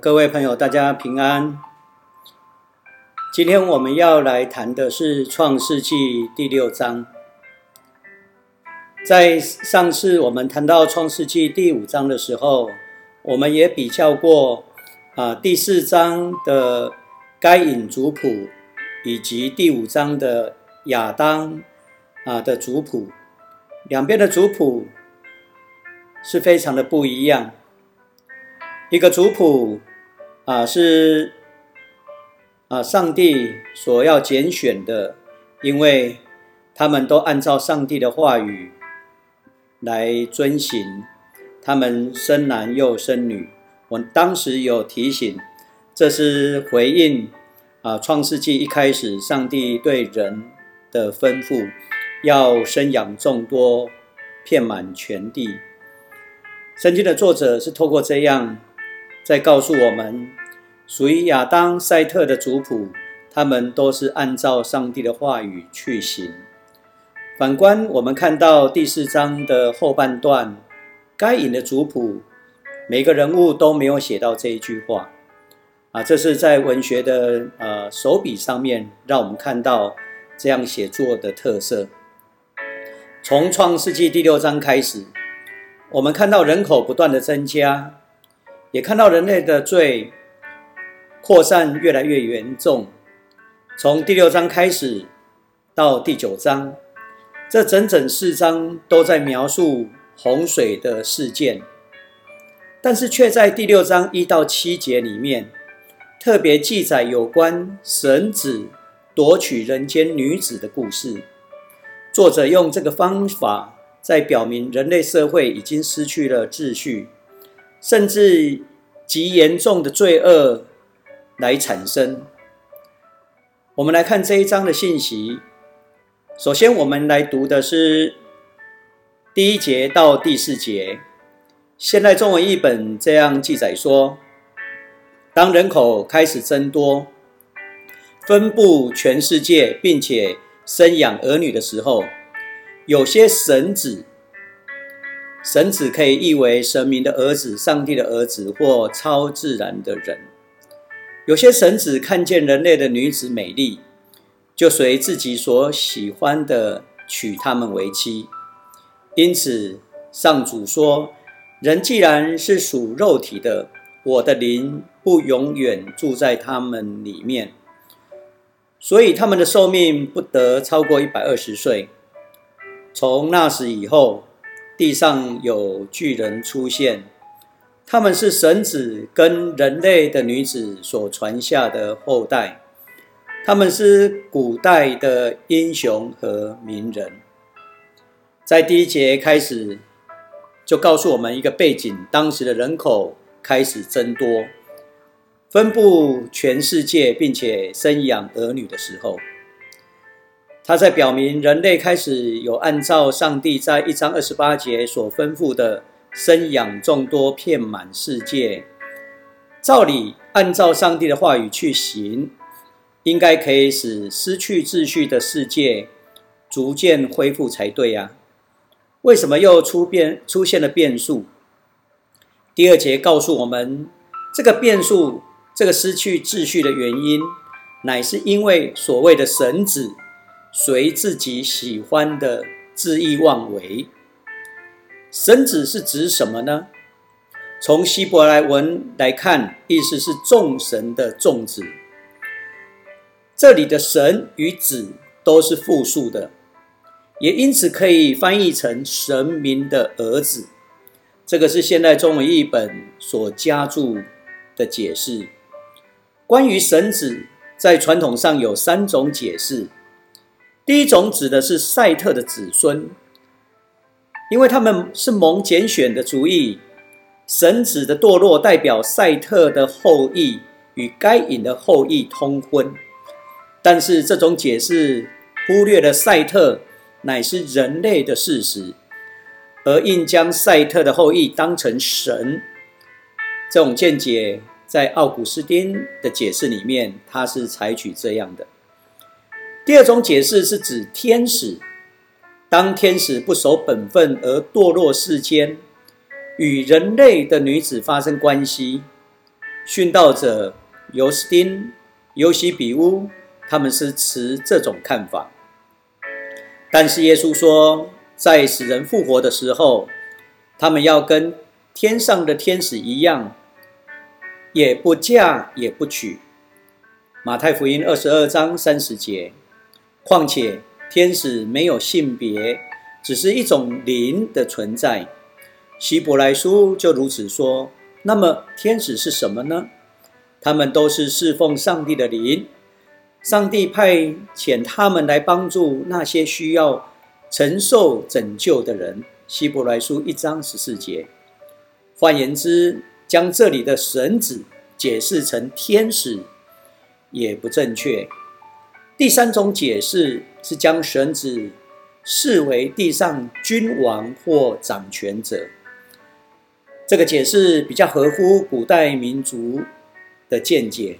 各位朋友，大家平安。今天我们要来谈的是《创世纪》第六章。在上次我们谈到《创世纪》第五章的时候，我们也比较过啊第四章的该隐族谱，以及第五章的亚当啊的族谱，两边的族谱是非常的不一样。一个族谱啊，是啊，上帝所要拣选的，因为他们都按照上帝的话语来遵行，他们生男又生女。我当时有提醒，这是回应啊，《创世纪》一开始上帝对人的吩咐，要生养众多，遍满全地。圣经的作者是透过这样。在告诉我们，属于亚当、赛特的族谱，他们都是按照上帝的话语去行。反观我们看到第四章的后半段，该隐的族谱，每个人物都没有写到这一句话。啊，这是在文学的呃手笔上面，让我们看到这样写作的特色。从创世纪第六章开始，我们看到人口不断的增加。也看到人类的罪扩散越来越严重，从第六章开始到第九章，这整整四章都在描述洪水的事件，但是却在第六章一到七节里面特别记载有关神子夺取人间女子的故事。作者用这个方法在表明人类社会已经失去了秩序。甚至极严重的罪恶来产生。我们来看这一章的信息。首先，我们来读的是第一节到第四节。现代中文译本这样记载说：当人口开始增多，分布全世界，并且生养儿女的时候，有些神子。神子可以译为神明的儿子、上帝的儿子或超自然的人。有些神子看见人类的女子美丽，就随自己所喜欢的娶她们为妻。因此，上主说：“人既然是属肉体的，我的灵不永远住在他们里面，所以他们的寿命不得超过一百二十岁。从那时以后。”地上有巨人出现，他们是神子跟人类的女子所传下的后代，他们是古代的英雄和名人。在第一节开始就告诉我们一个背景：当时的人口开始增多，分布全世界，并且生养儿女的时候。他在表明，人类开始有按照上帝在一章二十八节所吩咐的生养众多，遍满世界。照理按照上帝的话语去行，应该可以使失去秩序的世界逐渐恢复才对呀？为什么又出变出现了变数？第二节告诉我们，这个变数，这个失去秩序的原因，乃是因为所谓的神子。随自己喜欢的恣意妄为，神子是指什么呢？从希伯来文来看，意思是众神的众子。这里的神与子都是复数的，也因此可以翻译成神明的儿子。这个是现代中文译本所加注的解释。关于神子，在传统上有三种解释。第一种指的是赛特的子孙，因为他们是蒙拣选的族裔，神子的堕落代表赛特的后裔与该隐的后裔通婚。但是这种解释忽略了赛特乃是人类的事实，而硬将赛特的后裔当成神。这种见解在奥古斯丁的解释里面，他是采取这样的。第二种解释是指天使，当天使不守本分而堕落世间，与人类的女子发生关系，殉道者尤斯丁、尤西比乌，他们是持这种看法。但是耶稣说，在死人复活的时候，他们要跟天上的天使一样，也不嫁也不娶。马太福音二十二章三十节。况且天使没有性别，只是一种灵的存在。希伯来书就如此说。那么天使是什么呢？他们都是侍奉上帝的灵，上帝派遣他们来帮助那些需要承受拯救的人。希伯来书一章十四节。换言之，将这里的神子解释成天使也不正确。第三种解释是将神子视为地上君王或掌权者。这个解释比较合乎古代民族的见解。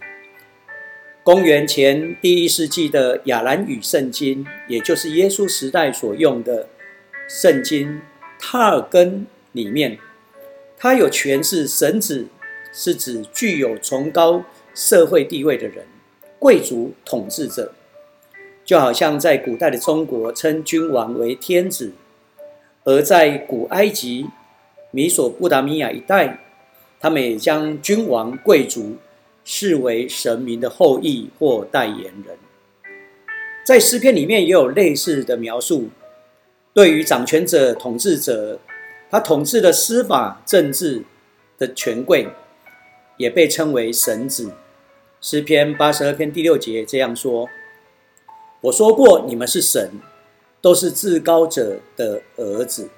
公元前第一世纪的亚兰语圣经，也就是耶稣时代所用的圣经塔尔根里面，它有诠释神子是指具有崇高社会地位的人，贵族统治者，就好像在古代的中国称君王为天子，而在古埃及。米索不达米亚一带，他们也将君王、贵族视为神明的后裔或代言人。在诗篇里面也有类似的描述。对于掌权者、统治者，他统治的司法、政治的权贵，也被称为神子。诗篇八十二篇第六节这样说：“我说过，你们是神，都是至高者的儿子。”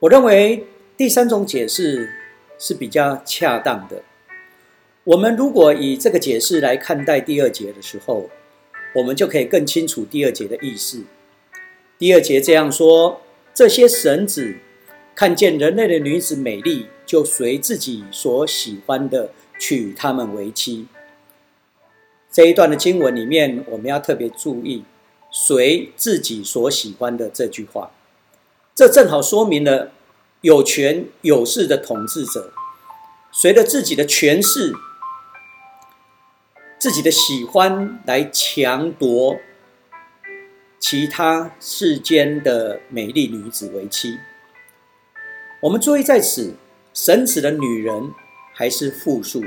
我认为第三种解释是比较恰当的。我们如果以这个解释来看待第二节的时候，我们就可以更清楚第二节的意思。第二节这样说：这些神子看见人类的女子美丽，就随自己所喜欢的娶她们为妻。这一段的经文里面，我们要特别注意“随自己所喜欢的”这句话。这正好说明了有权有势的统治者，随着自己的权势、自己的喜欢来强夺其他世间的美丽女子为妻。我们注意在此，神子的女人还是复数，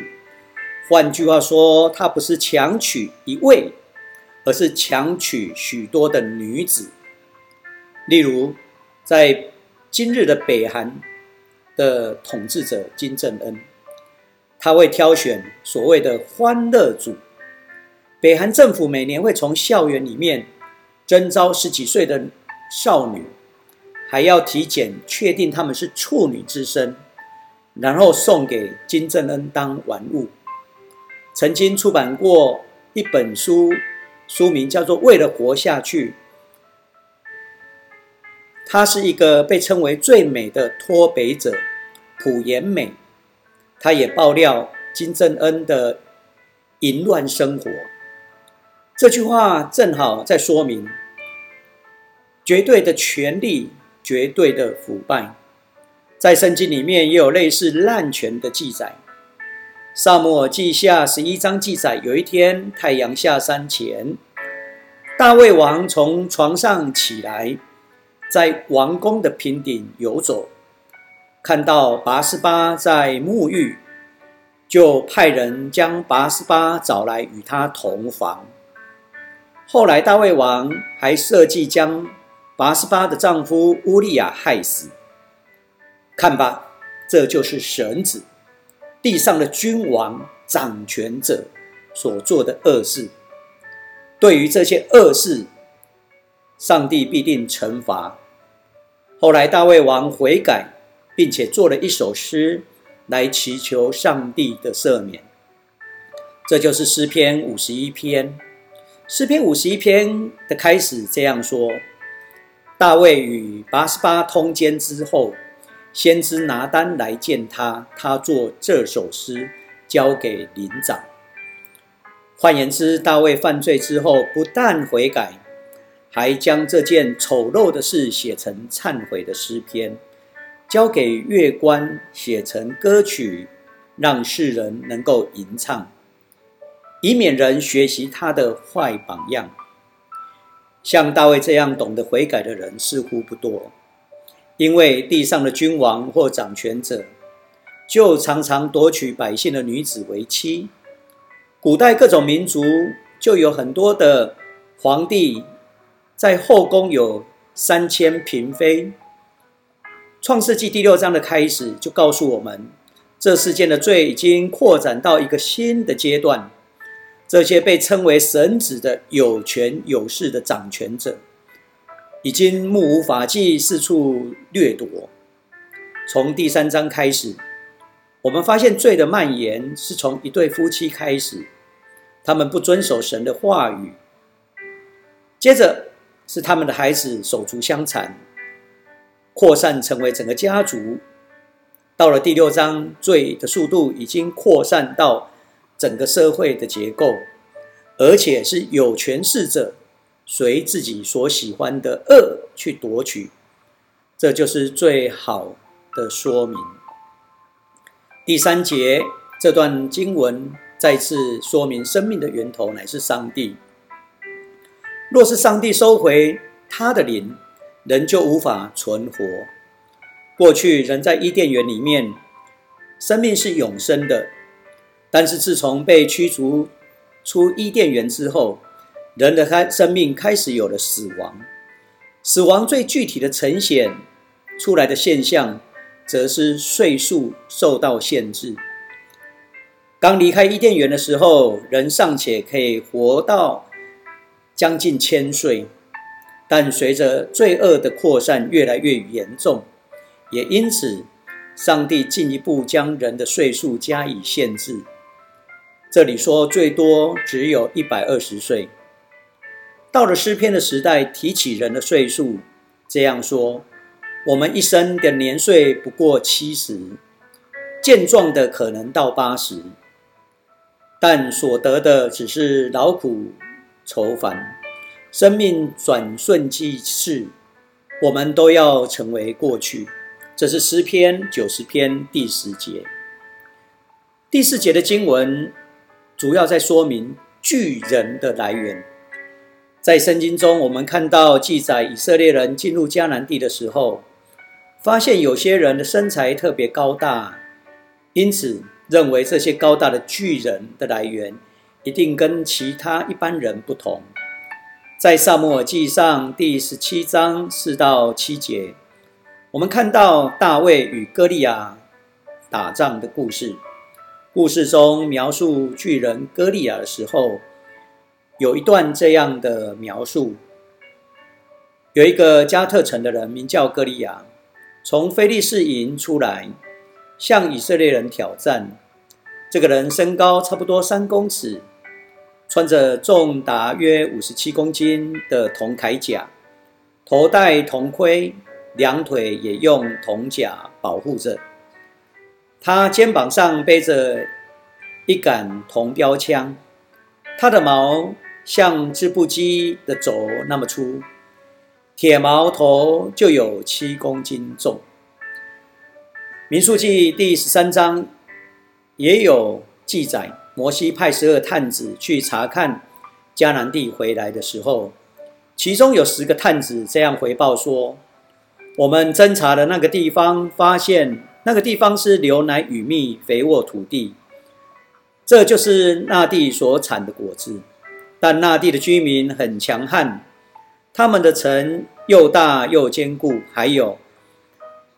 换句话说，他不是强娶一位，而是强娶许多的女子，例如。在今日的北韩的统治者金正恩，他会挑选所谓的“欢乐组”。北韩政府每年会从校园里面征招十几岁的少女，还要体检确定他们是处女之身，然后送给金正恩当玩物。曾经出版过一本书，书名叫做《为了活下去》。他是一个被称为最美的脱北者，朴妍美。他也爆料金正恩的淫乱生活。这句话正好在说明绝对的权力、绝对的腐败。在圣经里面也有类似滥权的记载。萨姆尔记下十一章记载，有一天太阳下山前，大卫王从床上起来。在王宫的平顶游走，看到拔斯巴在沐浴，就派人将拔斯巴找来与他同房。后来大卫王还设计将拔斯巴的丈夫乌利亚害死。看吧，这就是神子，地上的君王掌权者所做的恶事。对于这些恶事，上帝必定惩罚。后来，大卫王悔改，并且做了一首诗来祈求上帝的赦免。这就是诗篇五十一篇。诗篇五十一篇的开始这样说：大卫与八十八通奸之后，先知拿单来见他，他做这首诗交给灵长。换言之，大卫犯罪之后，不但悔改。还将这件丑陋的事写成忏悔的诗篇，交给乐官写成歌曲，让世人能够吟唱，以免人学习他的坏榜样。像大卫这样懂得悔改的人似乎不多，因为地上的君王或掌权者，就常常夺取百姓的女子为妻。古代各种民族就有很多的皇帝，在后宫有三千嫔妃。创世纪第六章的开始就告诉我们，这世间的罪已经扩展到一个新的阶段。这些被称为神子的有权有势的掌权者，已经目无法纪，四处掠夺。从第三章开始，我们发现罪的蔓延是从一对夫妻开始，他们不遵守神的话语；接着是他们的孩子手足相残，扩散成为整个家族。到了第六章，罪的速度已经扩散到。整个社会的结构，而且是有权势者随自己所喜欢的恶去夺取，这就是最好的说明。第三节这段经文再次说明，生命的源头乃是上帝。若是上帝收回他的灵，人就无法存活。过去人在伊甸园里面，生命是永生的。但是自从被驱逐出伊甸园之后，人的开生命开始有了死亡。死亡最具体的呈现出来的现象，则是岁数受到限制。刚离开伊甸园的时候，人尚且可以活到将近千岁，但随着罪恶的扩散越来越严重，也因此，上帝进一步将人的岁数加以限制。这里说最多只有一百二十岁。到了诗篇的时代，提起人的岁数，这样说：我们一生的年岁不过七十，健壮的可能到八十，但所得的只是劳苦愁烦，生命转瞬即逝，我们都要成为过去。这是诗篇九十篇第十节。第四节的经文。主要在说明巨人的来源。在圣经中，我们看到记载以色列人进入迦南地的时候，发现有些人的身材特别高大，因此认为这些高大的巨人的来源一定跟其他一般人不同。在萨母尔记上第十七章四到七节，我们看到大卫与歌利亚打仗的故事。故事中描述巨人歌利亚的时候，有一段这样的描述：有一个加特城的人名叫歌利亚，从菲利士营出来，向以色列人挑战。这个人身高差不多三公尺，穿着重达约五十七公斤的铜铠甲，头戴铜盔，两腿也用铜甲保护着。他肩膀上背着一杆铜标枪，他的毛像织布机的轴那么粗，铁矛头就有七公斤重。民数记第十三章也有记载，摩西派十二探子去查看迦南地回来的时候，其中有十个探子这样回报说：“我们侦查的那个地方发现。”那个地方是牛奶与蜜肥沃土地，这就是那地所产的果子。但那地的居民很强悍，他们的城又大又坚固。还有，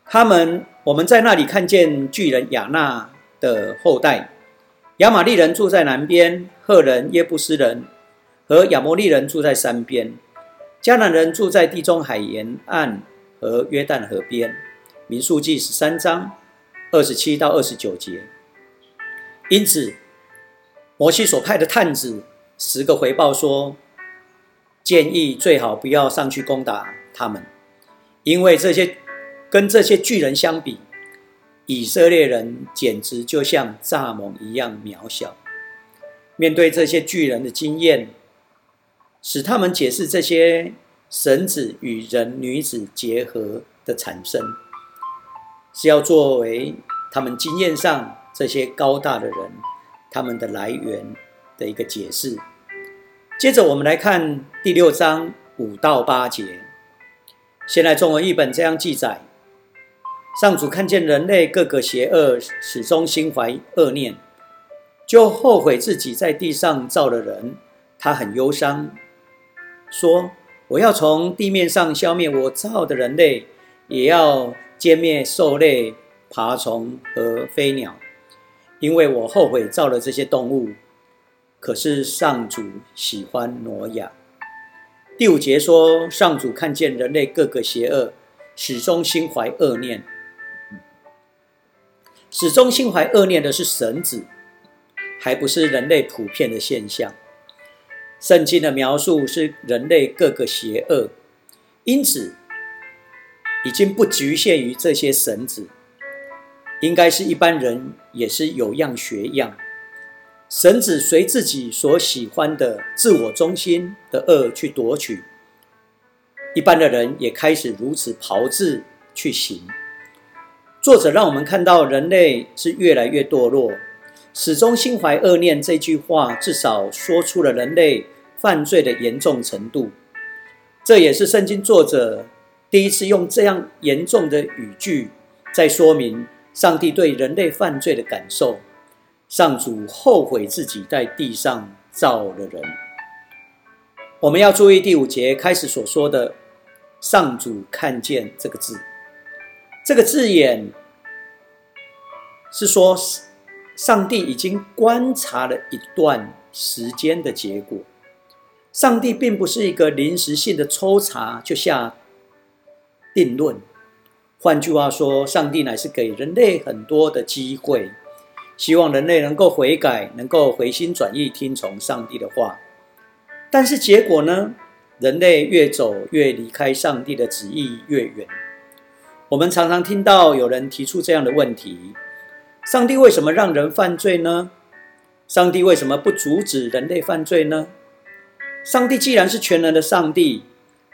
他们我们在那里看见巨人亚纳的后代，亚玛利人住在南边，赫人、耶布斯人和亚摩利人住在山边，迦南人住在地中海沿岸和约旦河边。民数记十三章二十七到二十九节，因此摩西所派的探子十个回报说，建议最好不要上去攻打他们，因为这些跟这些巨人相比，以色列人简直就像蚱蜢一样渺小。面对这些巨人的经验，使他们解释这些神子与人女子结合的产生。是要作为他们经验上这些高大的人他们的来源的一个解释。接着我们来看第六章五到八节。现在中文译本这样记载：上主看见人类各个邪恶，始终心怀恶念，就后悔自己在地上造了人。他很忧伤，说：“我要从地面上消灭我造的人类，也要歼灭兽类、爬虫和飞鸟，因为我后悔造了这些动物。”可是上主喜欢挪亚。第五节说，上主看见人类各个邪恶，始终心怀恶念。始终心怀恶念的是神子，还不是人类普遍的现象。圣经的描述是人类各个邪恶，因此已经不局限于这些神子，应该是一般人也是有样学样。神子随自己所喜欢的自我中心的恶去夺取，一般的人也开始如此炮制去行。作者让我们看到人类是越来越堕落，始终心怀恶念。这句话至少说出了人类犯罪的严重程度。这也是圣经作者第一次用这样严重的语句，在说明上帝对人类犯罪的感受。上主后悔自己在地上造了人。我们要注意第五节开始所说的“上主看见”这个字，这个字眼是说上帝已经观察了一段时间的结果。上帝并不是一个临时性的抽查就下定论。换句话说，上帝乃是给人类很多的机会。希望人类能够悔改，能够回心转意，听从上帝的话。但是结果呢？人类越走越离开上帝的旨意越远。我们常常听到有人提出这样的问题：上帝为什么让人犯罪呢？上帝为什么不阻止人类犯罪呢？上帝既然是全能的上帝，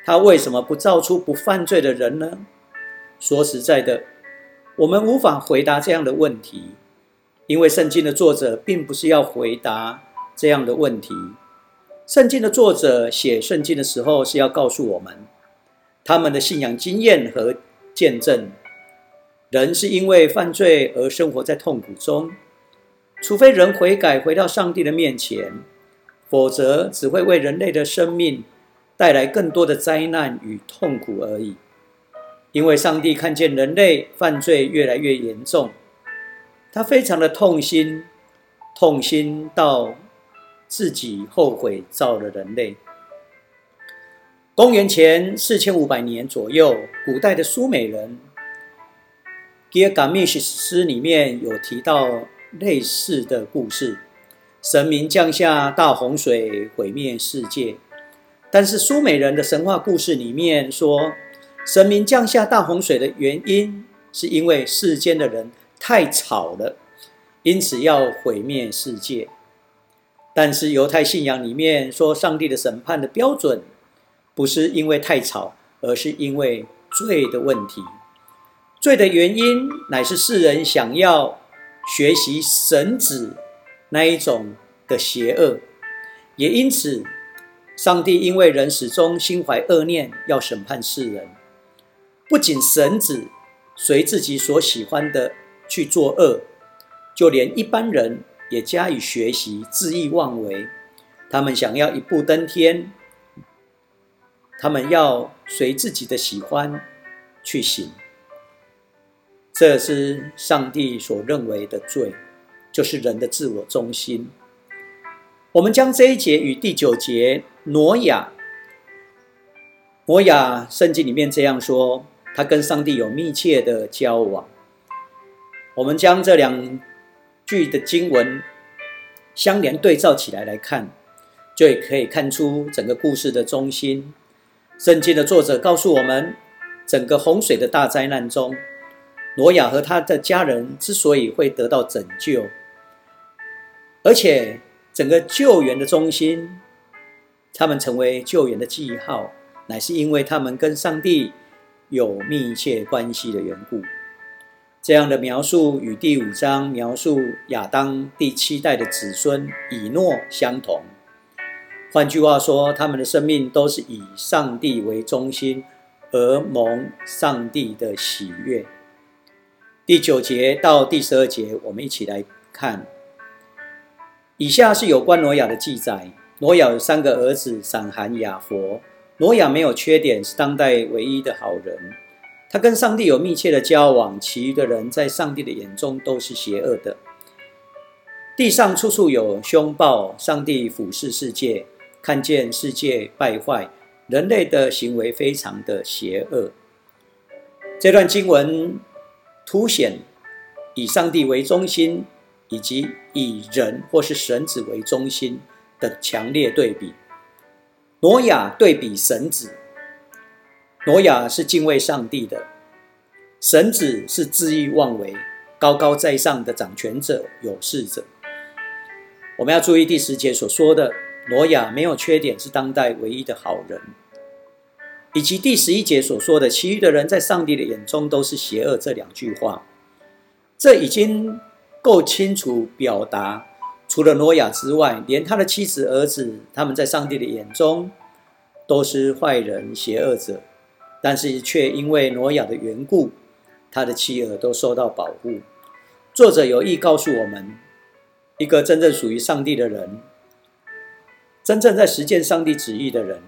他为什么不造出不犯罪的人呢？说实在的，我们无法回答这样的问题。因为圣经的作者并不是要回答这样的问题，圣经的作者写圣经的时候是要告诉我们，他们的信仰经验和见证，人是因为犯罪而生活在痛苦中，除非人悔改回到上帝的面前，否则只会为人类的生命带来更多的灾难与痛苦而已。因为上帝看见人类犯罪越来越严重。他非常的痛心，痛心到自己后悔造了人类。公元前四千五百年左右，古代的苏美人《吉尔伽美什诗》里面有提到类似的故事：神明降下大洪水，毁灭世界。但是苏美人的神话故事里面说，神明降下大洪水的原因，是因为世间的人。太吵了，因此要毁灭世界。但是犹太信仰里面说，上帝的审判的标准不是因为太吵，而是因为罪的问题。罪的原因乃是世人想要学习神子那一种的邪恶，也因此，上帝因为人始终心怀恶念，要审判世人。不仅神子随自己所喜欢的。去作恶，就连一般人也加以学习，恣意妄为。他们想要一步登天，他们要随自己的喜欢去行。这是上帝所认为的罪，就是人的自我中心。我们将这一节与第九节挪亚，挪亚圣经里面这样说，他跟上帝有密切的交往。我们将这两句的经文相连对照起来来看，就可以看出整个故事的中心。圣经的作者告诉我们，整个洪水的大灾难中，挪亚和他的家人之所以会得到拯救，而且整个救援的中心，他们成为救援的记号，乃是因为他们跟上帝有密切关系的缘故。这样的描述与第五章描述亚当第七代的子孙以诺相同。换句话说，他们的生命都是以上帝为中心，而蒙上帝的喜悦。第九节到第十二节，我们一起来看。以下是有关挪亚的记载。挪亚有三个儿子：闪、含、雅佛。挪亚没有缺点，是当代唯一的好人。他跟上帝有密切的交往，其余的人在上帝的眼中都是邪恶的。地上处处有凶暴，上帝俯视世界，看见世界败坏，人类的行为非常的邪恶。这段经文凸显以上帝为中心，以及以人或是神子为中心的强烈对比。挪亚对比神子。挪亚是敬畏上帝的，神子是恣意妄为、高高在上的掌权者、有事者。我们要注意第十节所说的挪亚没有缺点，是当代唯一的好人，以及第十一节所说的其余的人在上帝的眼中都是邪恶这两句话，这已经够清楚表达，除了挪亚之外，连他的妻子、儿子，他们在上帝的眼中都是坏人、邪恶者。但是却因为挪亚的缘故，他的妻儿都受到保护。作者有意告诉我们，一个真正属于上帝的人，真正在实践上帝旨意的人，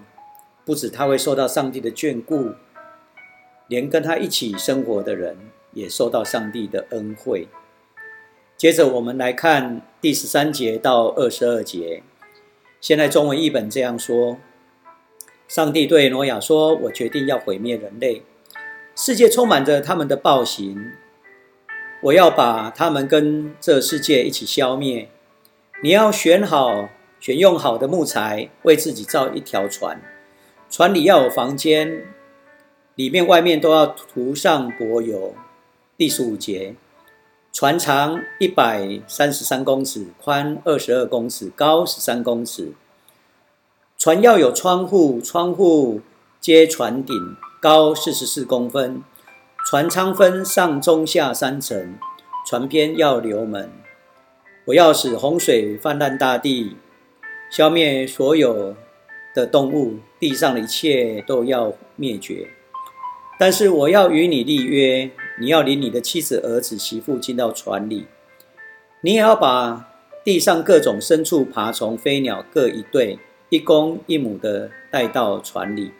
不止他会受到上帝的眷顾，连跟他一起生活的人也受到上帝的恩惠。接着我们来看第十三节到二十二节，现在中文译本这样说。上帝对挪亚说：“我决定要毁灭人类，世界充满着他们的暴行，我要把他们跟这世界一起消灭。你要选好、选用好的木材，为自己造一条船，船里要有房间，里面外面都要涂上柏油。”第十五节，船长一百三十三公尺，宽二十二公尺，高十三公尺。船要有窗户，窗户接船顶，高四十四公分。船舱分上中下三层，船边要留门。我要使洪水泛滥大地，消灭所有的动物，地上的一切都要灭绝。但是我要与你立约，你要领你的妻子、儿子、媳妇进到船里，你也要把地上各种牲畜、爬虫、飞鸟各一对。一公一母的带到船里，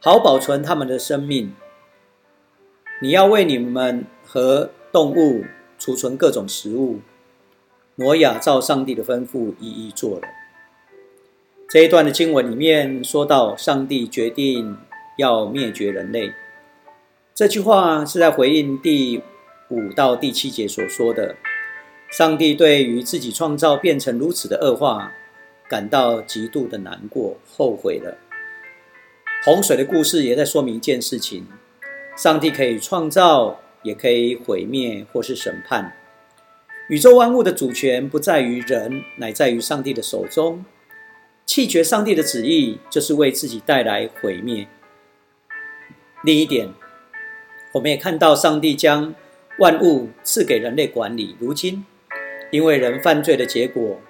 好保存他们的生命。你要为你们和动物储存各种食物。挪亚照上帝的吩咐一一做了。这一段的经文里面说到，上帝决定要灭绝人类。这句话是在回应第五到第七节所说的：上帝对于自己创造变成如此的恶化。感到极度的难过、后悔了。洪水的故事也在说明一件事情：上帝可以创造，也可以毁灭或是审判。宇宙万物的主权不在于人，乃在于上帝的手中。弃绝上帝的旨意，就是为自己带来毁灭。另一点，我们也看到上帝将万物赐给人类管理。如今，因为人犯罪的结果。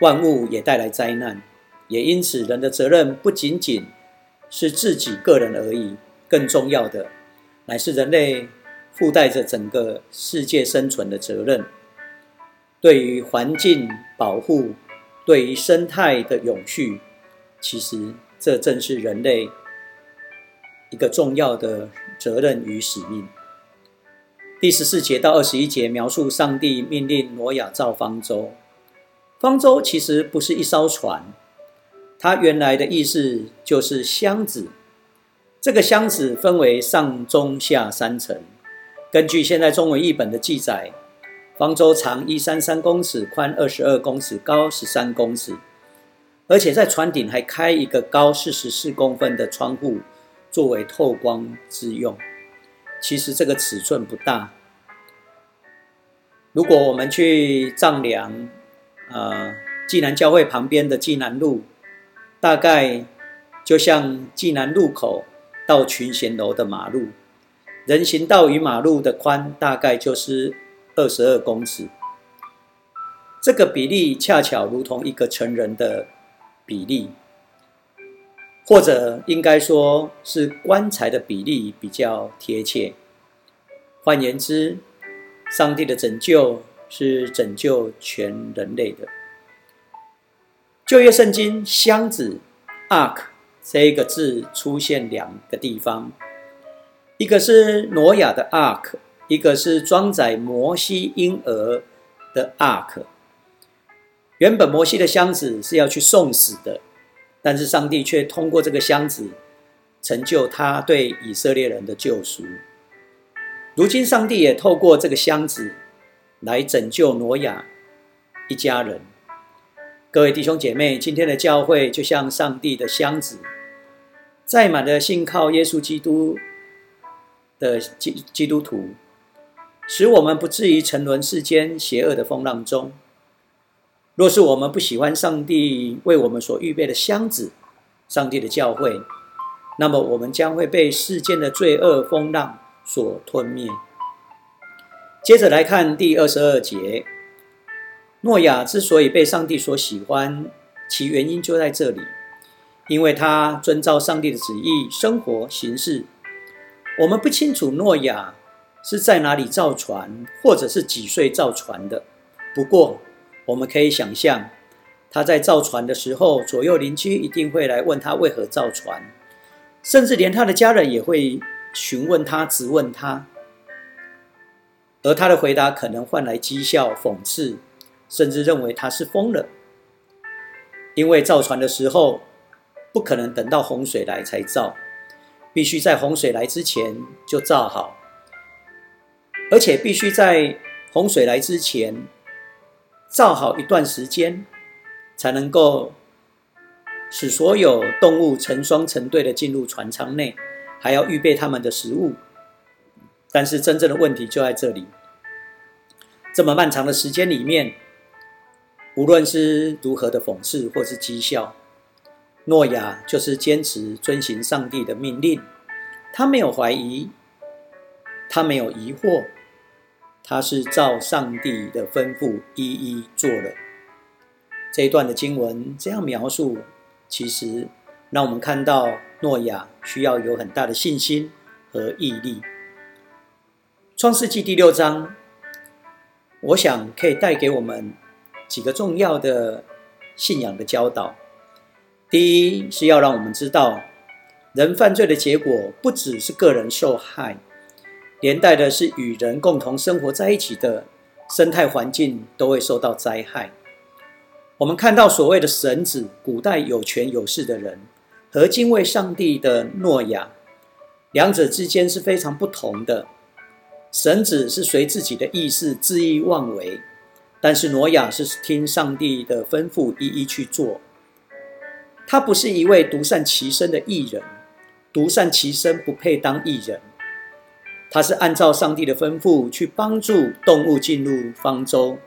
万物也带来灾难，也因此人的责任不仅仅是自己个人而已，更重要的乃是人类附带着整个世界生存的责任。对于环境保护，对于生态的永续，其实这正是人类一个重要的责任与使命。第十四节到二十一节描述上帝命令挪亚造方舟。方舟其实不是一艘船，它原来的意思就是箱子。这个箱子分为上、中、下三层。根据现在中文译本的记载，方舟长一三三公尺，宽二十二公尺，高十三公尺，而且在船顶还开一个高四十四公分的窗户，作为透光之用。其实这个尺寸不大。如果我们去丈量，呃，济南教会旁边的济南路，大概就像济南路口到群贤楼的马路，人行道与马路的宽大概就是二十二公尺。这个比例恰巧如同一个成人的比例，或者应该说是棺材的比例比较贴切。换言之，上帝的拯救是拯救全人类的。旧约圣经箱子 （ark） 这一个字出现两个地方，一个是挪亚的 ark，一个是装载摩西婴儿的 ark。原本摩西的箱子是要去送死的，但是上帝却通过这个箱子成就他对以色列人的救赎。如今，上帝也透过这个箱子来拯救挪亚一家人。各位弟兄姐妹，今天的教会就像上帝的箱子，载满了信靠耶稣基督的基基督徒，使我们不至于沉沦世间邪恶的风浪中。若是我们不喜欢上帝为我们所预备的箱子，上帝的教会，那么我们将会被世间的罪恶风浪所吞灭。接着来看第二十二节。诺亚之所以被上帝所喜欢，其原因就在这里，因为他遵照上帝的旨意生活行事。我们不清楚诺亚是在哪里造船，或者是几岁造船的。不过，我们可以想象，他在造船的时候，左右邻居一定会来问他为何造船，甚至连他的家人也会询问他、质问他，而他的回答可能换来讥笑、讽刺。甚至认为他是疯了，因为造船的时候不可能等到洪水来才造，必须在洪水来之前就造好，而且必须在洪水来之前造好一段时间，才能够使所有动物成双成对的进入船舱内，还要预备他们的食物。但是真正的问题就在这里，这么漫长的时间里面。无论是如何的讽刺或是讥笑，诺亚就是坚持遵行上帝的命令。他没有怀疑，他没有疑惑，他是照上帝的吩咐一一做了。这一段的经文这样描述，其实让我们看到诺亚需要有很大的信心和毅力。创世纪第六章，我想可以带给我们。几个重要的信仰的教导，第一是要让我们知道，人犯罪的结果不只是个人受害，连带的是与人共同生活在一起的生态环境都会受到灾害。我们看到所谓的神子，古代有权有势的人和敬畏上帝的诺亚，两者之间是非常不同的。神子是随自己的意识恣意妄为。但是挪亚是听上帝的吩咐，一一去做。他不是一位独善其身的艺人，独善其身不配当艺人。他是按照上帝的吩咐去帮助动物进入方舟。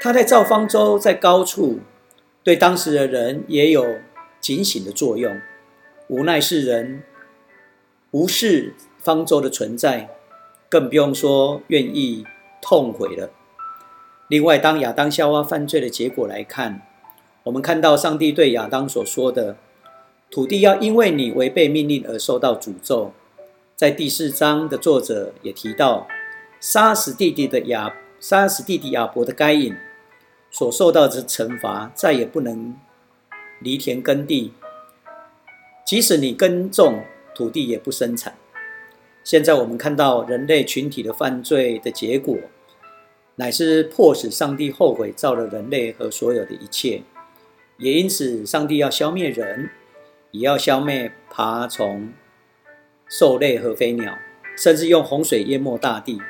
他在造方舟在高处，对当时的人也有警醒的作用。无奈世人无视方舟的存在，更不用说愿意痛悔了。另外，当亚当夏娃犯罪的结果来看，我们看到上帝对亚当所说的：“土地要因为你违背命令而受到诅咒。”在第四章的作者也提到，杀死弟弟的亚杀死弟弟亚伯的该隐所受到的惩罚，再也不能犁田耕地，即使你耕种，土地也不生产。现在我们看到人类群体的犯罪的结果。乃是迫使上帝后悔造了人类和所有的一切，也因此，上帝要消灭人，也要消灭爬虫、兽类和飞鸟，甚至用洪水淹没大地。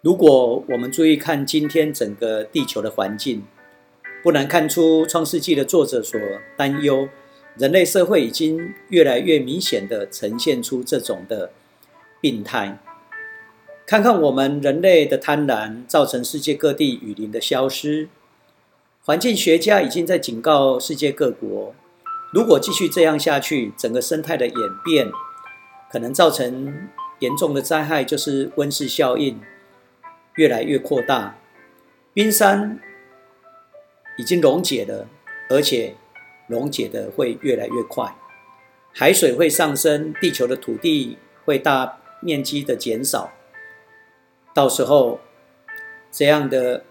如果我们注意看今天整个地球的环境，不难看出创世纪的作者所担忧，人类社会已经越来越明显的呈现出这种的病态。看看我们人类的贪婪，造成世界各地雨林的消失。环境学家已经在警告世界各国，如果继续这样下去，整个生态的演变可能造成严重的灾害就是温室效应越来越扩大，冰山已经溶解了，而且溶解的会越来越快，海水会上升，地球的土地会大面积的减少，到时候这样的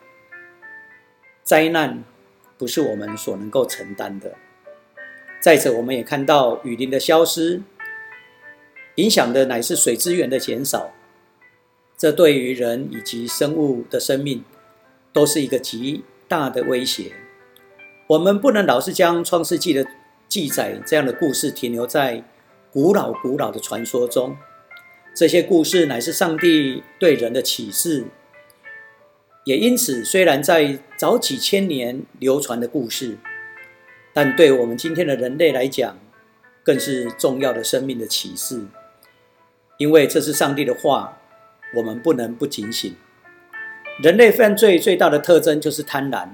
灾难不是我们所能够承担的。再者，我们也看到雨林的消失，影响的乃是水资源的减少，这对于人以及生物的生命都是一个极大的威胁。我们不能老是将创世纪的记载这样的故事停留在古老古老的传说中，这些故事乃是上帝对人的启示，也因此虽然在早几千年流传的故事。但对我们今天的人类来讲，更是重要的生命的启示，因为这是上帝的话，我们不能不警醒。人类犯罪最大的特征就是贪婪，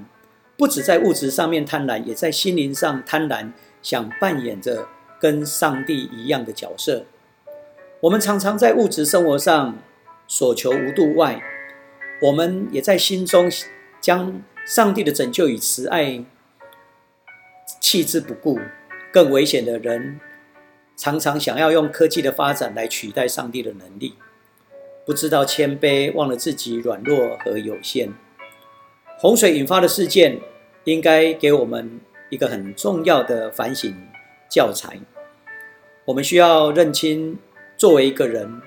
不止在物质上面贪婪，也在心灵上贪婪，想扮演着跟上帝一样的角色。我们常常在物质生活上所求无度外，我们也在心中将上帝的拯救与慈爱。弃之不顾，更危险的人常常想要用科技的发展来取代上帝的能力，不知道谦卑，忘了自己软弱和有限。洪水引发的事件，应该给我们一个很重要的反省教材。我们需要认清，作为一个人，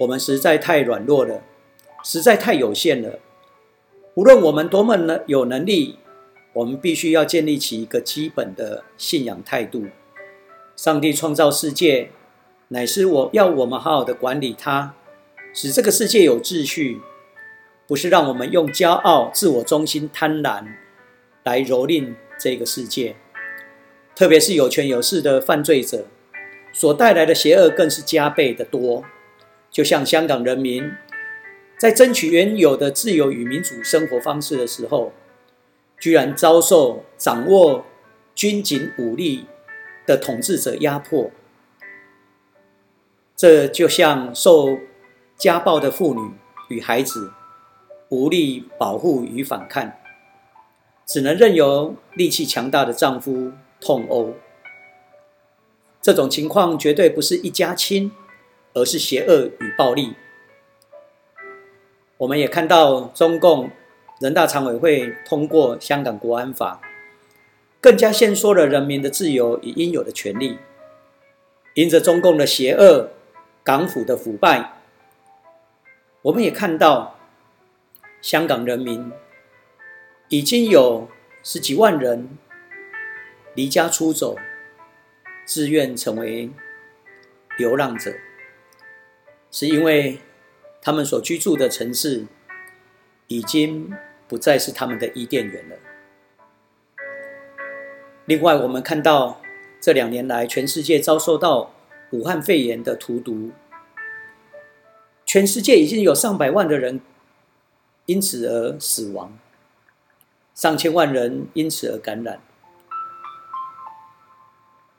我们实在太软弱了，实在太有限了。无论我们多么能有能力。我们必须要建立起一个基本的信仰态度。上帝创造世界，乃是我要我们好好的管理它，使这个世界有秩序，不是让我们用骄傲、自我中心、贪婪来蹂躏这个世界。特别是有权有势的犯罪者所带来的邪恶，更是加倍的多。就像香港人民在争取原有的自由与民主生活方式的时候。居然遭受掌握军警武力的统治者压迫，这就像受家暴的妇女与孩子无力保护与反抗，只能任由力气强大的丈夫痛殴。这种情况绝对不是一家亲，而是邪恶与暴力。我们也看到中共。人大常委会通过香港国安法，更加限缩了人民的自由与应有的权利。因着中共的邪恶、港府的腐败，我们也看到香港人民已经有十几万人离家出走，自愿成为流浪者，是因为他们所居住的城市已经。不再是他们的伊甸园了。另外，我们看到这两年来，全世界遭受到武汉肺炎的荼毒，全世界已经有上百万的人因此而死亡，上千万人因此而感染。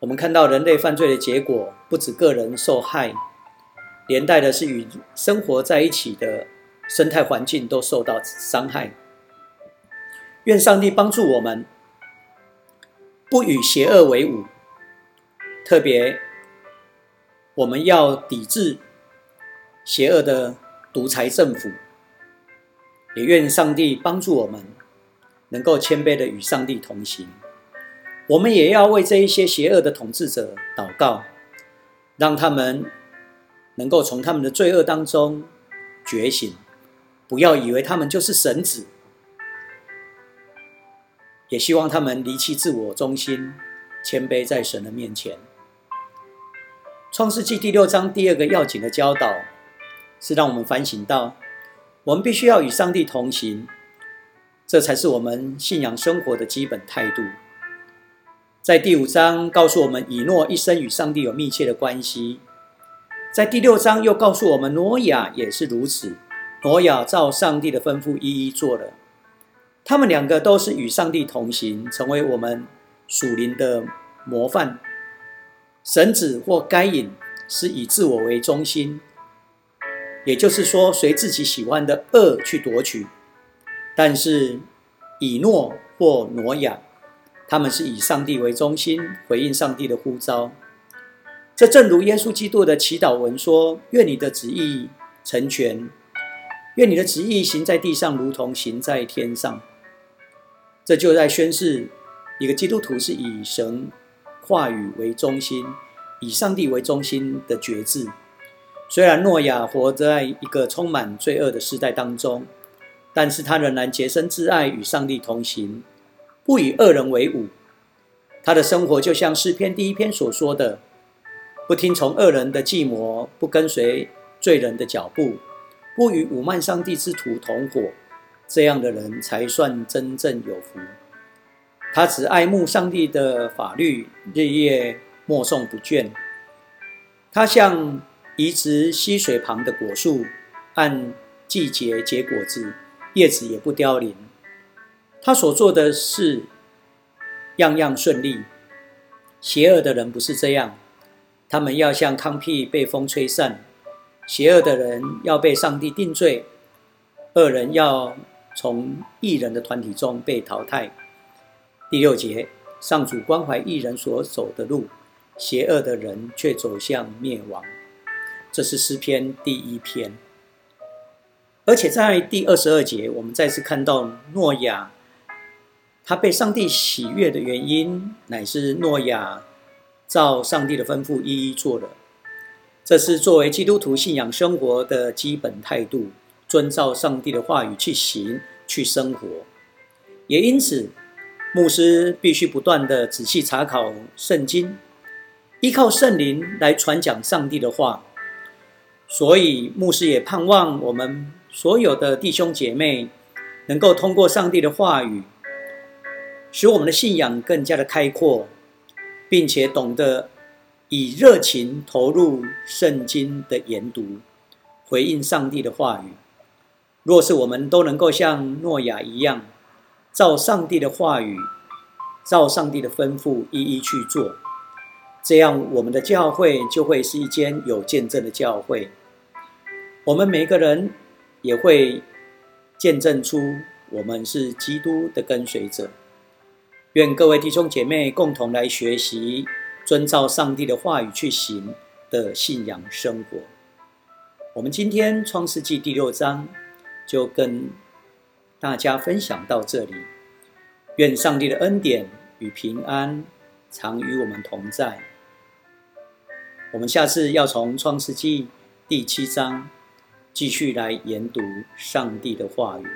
我们看到人类犯罪的结果，不止个人受害，连带的是与生活在一起的生态环境都受到伤害。愿上帝帮助我们，不与邪恶为伍。特别，我们要抵制邪恶的独裁政府。也愿上帝帮助我们，能够谦卑的与上帝同行。我们也要为这一些邪恶的统治者祷告，让他们能够从他们的罪恶当中觉醒，不要以为他们就是神子。也希望他们离弃自我中心，谦卑在神的面前。创世纪第六章第二个要紧的教导，是让我们反省到，我们必须要与上帝同行，这才是我们信仰生活的基本态度。在第五章告诉我们，以诺一生与上帝有密切的关系；在第六章又告诉我们，挪亚也是如此。挪亚照上帝的吩咐一一做了。他们两个都是与上帝同行，成为我们属灵的模范。神子或该隐是以自我为中心，也就是说，随自己喜欢的恶去夺取。但是以诺或挪亚，他们是以上帝为中心，回应上帝的呼召。这正如耶稣基督的祈祷文说：“愿你的旨意成全，愿你的旨意行在地上，如同行在天上。”这就在宣示一个基督徒是以神话语为中心，以上帝为中心的觉志。虽然诺亚活在一个充满罪恶的时代当中，但是他仍然洁身自爱，与上帝同行，不与恶人为伍。他的生活就像诗篇第一篇所说的：不听从恶人的计谋，不跟随罪人的脚步，不与辱慢上帝之徒同伙。这样的人才算真正有福。他只爱慕上帝的法律，日夜默诵不倦。他像移植溪水旁的果树，按季节结果子，叶子也不凋零。他所做的事，样样顺利。邪恶的人不是这样，他们要像糠秕被风吹散。邪恶的人要被上帝定罪，恶人要。从异人的团体中被淘汰。第六节，上主关怀异人所走的路，邪恶的人却走向灭亡。这是诗篇第一篇。而且在第二十二节，我们再次看到诺亚，他被上帝喜悦的原因，乃是诺亚照上帝的吩咐一一做了。这是作为基督徒信仰生活的基本态度。遵照上帝的话语去行、去生活，也因此，牧师必须不断的仔细查考圣经，依靠圣灵来传讲上帝的话。所以，牧师也盼望我们所有的弟兄姐妹能够通过上帝的话语，使我们的信仰更加的开阔，并且懂得以热情投入圣经的研读，回应上帝的话语。若是我们都能够像诺亚一样，照上帝的话语，照上帝的吩咐一一去做，这样我们的教会就会是一间有见证的教会。我们每个人也会见证出我们是基督的跟随者。愿各位弟兄姐妹共同来学习，遵照上帝的话语去行的信仰生活。我们今天创世纪第六章。就跟大家分享到这里，愿上帝的恩典与平安常与我们同在。我们下次要从创世纪第七章继续来研读上帝的话语。